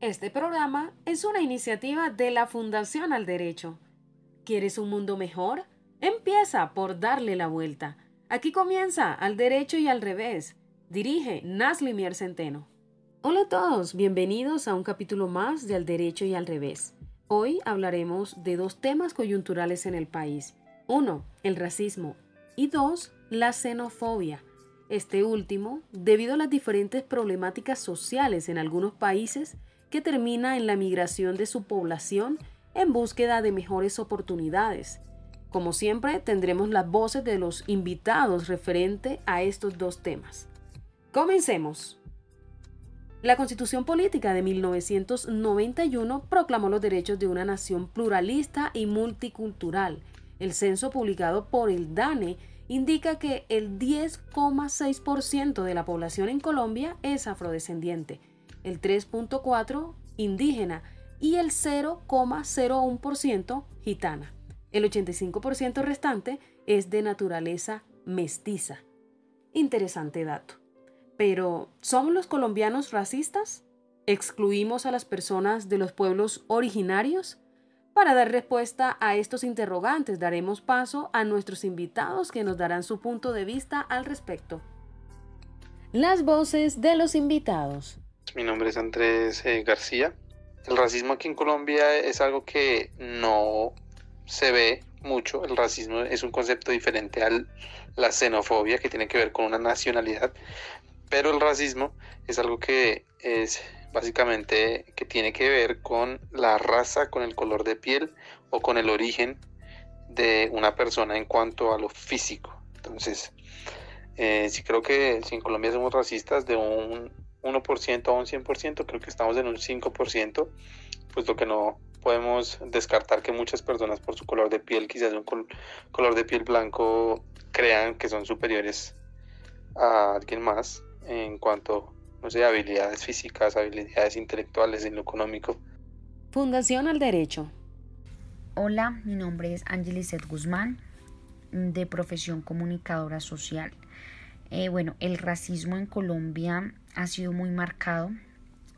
Este programa es una iniciativa de la Fundación al Derecho. ¿Quieres un mundo mejor? Empieza por darle la vuelta. Aquí comienza Al Derecho y al Revés. Dirige Nasli Mier Centeno. Hola a todos, bienvenidos a un capítulo más de Al Derecho y al Revés. Hoy hablaremos de dos temas coyunturales en el país. Uno, el racismo y dos, la xenofobia. Este último, debido a las diferentes problemáticas sociales en algunos países, que termina en la migración de su población en búsqueda de mejores oportunidades. Como siempre, tendremos las voces de los invitados referente a estos dos temas. Comencemos. La Constitución Política de 1991 proclamó los derechos de una nación pluralista y multicultural. El censo publicado por el DANE indica que el 10,6% de la población en Colombia es afrodescendiente, el 3.4% indígena y el 0,01% gitana. El 85% restante es de naturaleza mestiza. Interesante dato. Pero, ¿somos los colombianos racistas? ¿Excluimos a las personas de los pueblos originarios? Para dar respuesta a estos interrogantes daremos paso a nuestros invitados que nos darán su punto de vista al respecto. Las voces de los invitados. Mi nombre es Andrés eh, García. El racismo aquí en Colombia es algo que no se ve mucho. El racismo es un concepto diferente a la xenofobia que tiene que ver con una nacionalidad. Pero el racismo es algo que es básicamente que tiene que ver con la raza, con el color de piel o con el origen de una persona en cuanto a lo físico. Entonces, eh, sí creo que si en Colombia somos racistas de un 1% a un 100%, creo que estamos en un 5%, pues lo que no podemos descartar que muchas personas por su color de piel, quizás un color de piel blanco, crean que son superiores a alguien más en cuanto, no sé, habilidades físicas, habilidades intelectuales, en lo económico. Fundación al Derecho. Hola, mi nombre es Angelicet Guzmán, de profesión comunicadora social. Eh, bueno, el racismo en Colombia ha sido muy marcado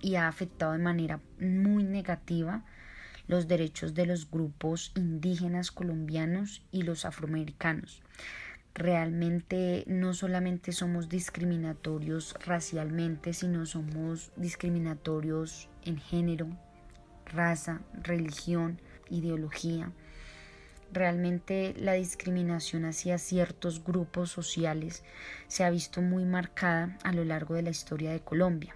y ha afectado de manera muy negativa los derechos de los grupos indígenas colombianos y los afroamericanos. Realmente no solamente somos discriminatorios racialmente, sino somos discriminatorios en género, raza, religión, ideología. Realmente la discriminación hacia ciertos grupos sociales se ha visto muy marcada a lo largo de la historia de Colombia.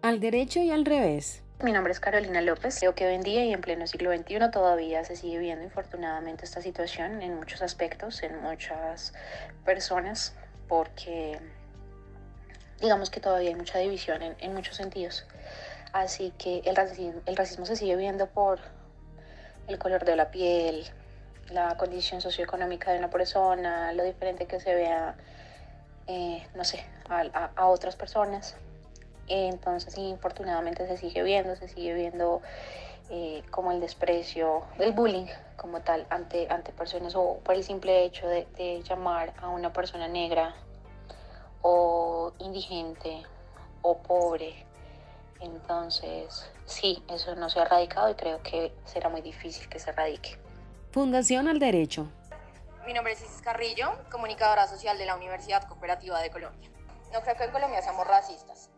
Al derecho y al revés. Mi nombre es Carolina López. Creo que hoy en día y en pleno siglo XXI todavía se sigue viendo infortunadamente esta situación en muchos aspectos, en muchas personas, porque digamos que todavía hay mucha división en, en muchos sentidos. Así que el racismo, el racismo se sigue viendo por el color de la piel, la condición socioeconómica de una persona, lo diferente que se vea, eh, no sé, a, a, otras personas. Entonces, infortunadamente se sigue viendo, se sigue viendo eh, como el desprecio, el bullying como tal ante, ante personas o por el simple hecho de llamar a una persona negra o indigente o pobre. Entonces, sí, eso no se ha erradicado y creo que será muy difícil que se erradique. Fundación al Derecho. Mi nombre es Isis Carrillo, comunicadora social de la Universidad Cooperativa de Colombia. No creo que en Colombia seamos racistas.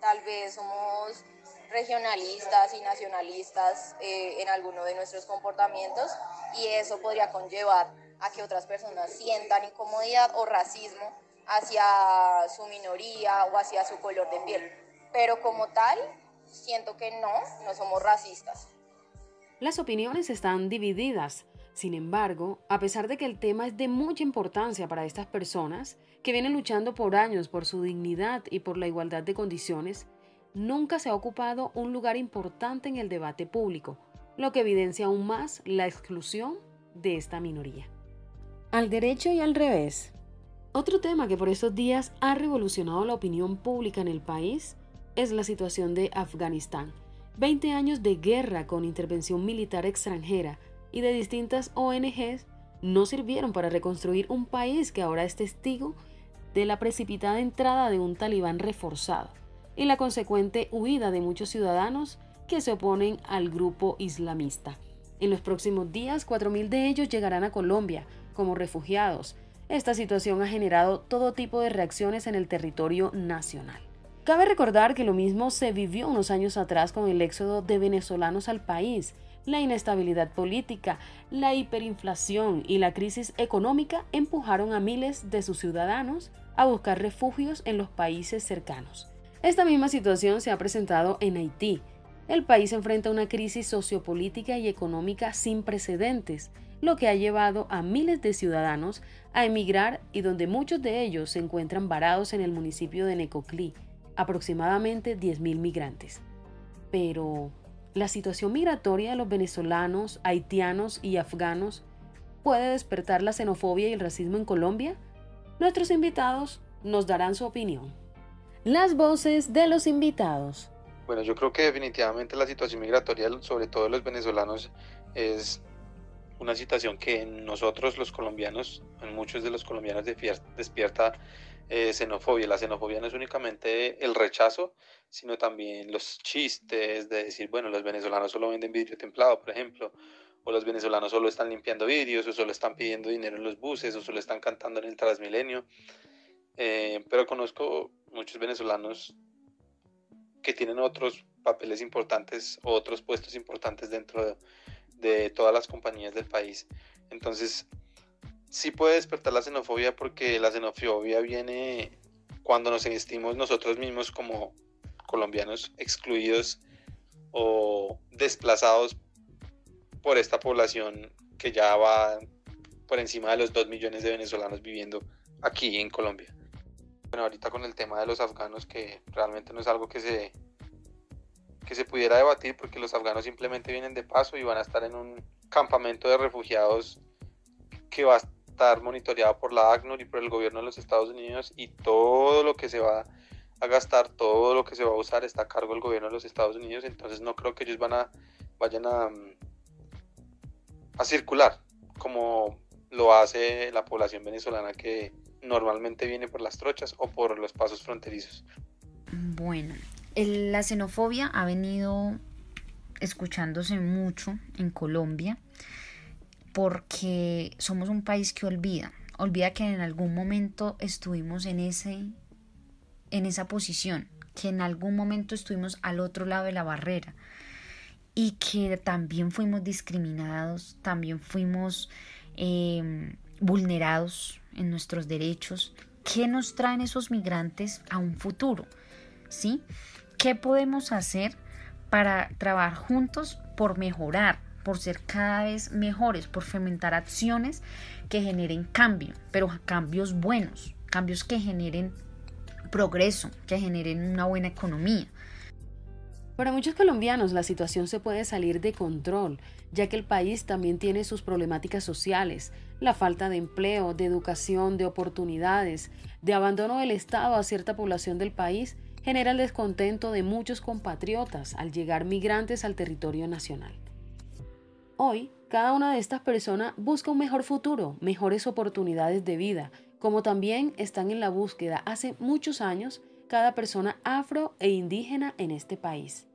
Tal vez somos regionalistas y nacionalistas eh, en alguno de nuestros comportamientos y eso podría conllevar a que otras personas sientan incomodidad o racismo hacia su minoría o hacia su color de piel. Pero como tal, siento que no, no somos racistas. Las opiniones están divididas. Sin embargo, a pesar de que el tema es de mucha importancia para estas personas, que vienen luchando por años por su dignidad y por la igualdad de condiciones, nunca se ha ocupado un lugar importante en el debate público, lo que evidencia aún más la exclusión de esta minoría. Al derecho y al revés. Otro tema que por estos días ha revolucionado la opinión pública en el país es la situación de Afganistán. 20 años de guerra con intervención militar extranjera y de distintas ONGs no sirvieron para reconstruir un país que ahora es testigo de la precipitada entrada de un talibán reforzado y la consecuente huida de muchos ciudadanos que se oponen al grupo islamista. En los próximos días, 4.000 de ellos llegarán a Colombia como refugiados. Esta situación ha generado todo tipo de reacciones en el territorio nacional. Cabe recordar que lo mismo se vivió unos años atrás con el éxodo de venezolanos al país. La inestabilidad política, la hiperinflación y la crisis económica empujaron a miles de sus ciudadanos a buscar refugios en los países cercanos. Esta misma situación se ha presentado en Haití. El país enfrenta una crisis sociopolítica y económica sin precedentes, lo que ha llevado a miles de ciudadanos a emigrar y donde muchos de ellos se encuentran varados en el municipio de Necoclí, aproximadamente 10.000 migrantes. Pero, ¿la situación migratoria de los venezolanos, haitianos y afganos puede despertar la xenofobia y el racismo en Colombia? Nuestros invitados nos darán su opinión. Las voces de los invitados. Bueno, yo creo que definitivamente la situación migratoria, sobre todo de los venezolanos, es una situación que en nosotros los colombianos, en muchos de los colombianos despierta eh, xenofobia. La xenofobia no es únicamente el rechazo, sino también los chistes de decir, bueno, los venezolanos solo venden vidrio templado, por ejemplo, o los venezolanos solo están limpiando vidrios, o solo están pidiendo dinero en los buses, o solo están cantando en el Transmilenio. Eh, pero conozco muchos venezolanos que tienen otros papeles importantes otros puestos importantes dentro de de todas las compañías del país. Entonces, sí puede despertar la xenofobia porque la xenofobia viene cuando nos sentimos nosotros mismos como colombianos excluidos o desplazados por esta población que ya va por encima de los 2 millones de venezolanos viviendo aquí en Colombia. Bueno, ahorita con el tema de los afganos, que realmente no es algo que se que se pudiera debatir porque los afganos simplemente vienen de paso y van a estar en un campamento de refugiados que va a estar monitoreado por la ACNUR y por el gobierno de los Estados Unidos y todo lo que se va a gastar, todo lo que se va a usar está a cargo del gobierno de los Estados Unidos, entonces no creo que ellos van a vayan a, a circular como lo hace la población venezolana que normalmente viene por las trochas o por los pasos fronterizos. Bueno, la xenofobia ha venido escuchándose mucho en Colombia porque somos un país que olvida, olvida que en algún momento estuvimos en ese en esa posición, que en algún momento estuvimos al otro lado de la barrera y que también fuimos discriminados, también fuimos em, vulnerados en nuestros derechos. ¿Qué nos traen esos migrantes a un futuro? ¿Sí? ¿Qué podemos hacer para trabajar juntos por mejorar, por ser cada vez mejores, por fomentar acciones que generen cambio, pero cambios buenos, cambios que generen progreso, que generen una buena economía? Para muchos colombianos la situación se puede salir de control, ya que el país también tiene sus problemáticas sociales, la falta de empleo, de educación, de oportunidades, de abandono del Estado a cierta población del país genera el descontento de muchos compatriotas al llegar migrantes al territorio nacional. Hoy, cada una de estas personas busca un mejor futuro, mejores oportunidades de vida, como también están en la búsqueda hace muchos años cada persona afro e indígena en este país.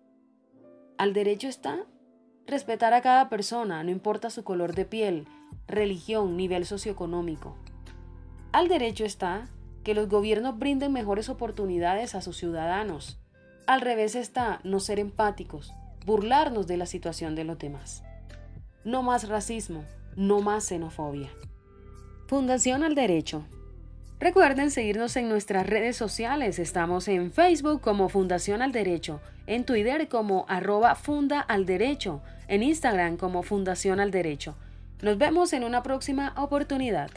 Al derecho está respetar a cada persona, no importa su color de piel, religión, nivel socioeconómico. Al derecho está que los gobiernos brinden mejores oportunidades a sus ciudadanos. Al revés está no ser empáticos, burlarnos de la situación de los demás. No más racismo, no más xenofobia. Fundación al Derecho. Recuerden seguirnos en nuestras redes sociales. Estamos en Facebook como Fundación al Derecho, en Twitter como arroba Funda al Derecho, en Instagram como Fundación al Derecho. Nos vemos en una próxima oportunidad.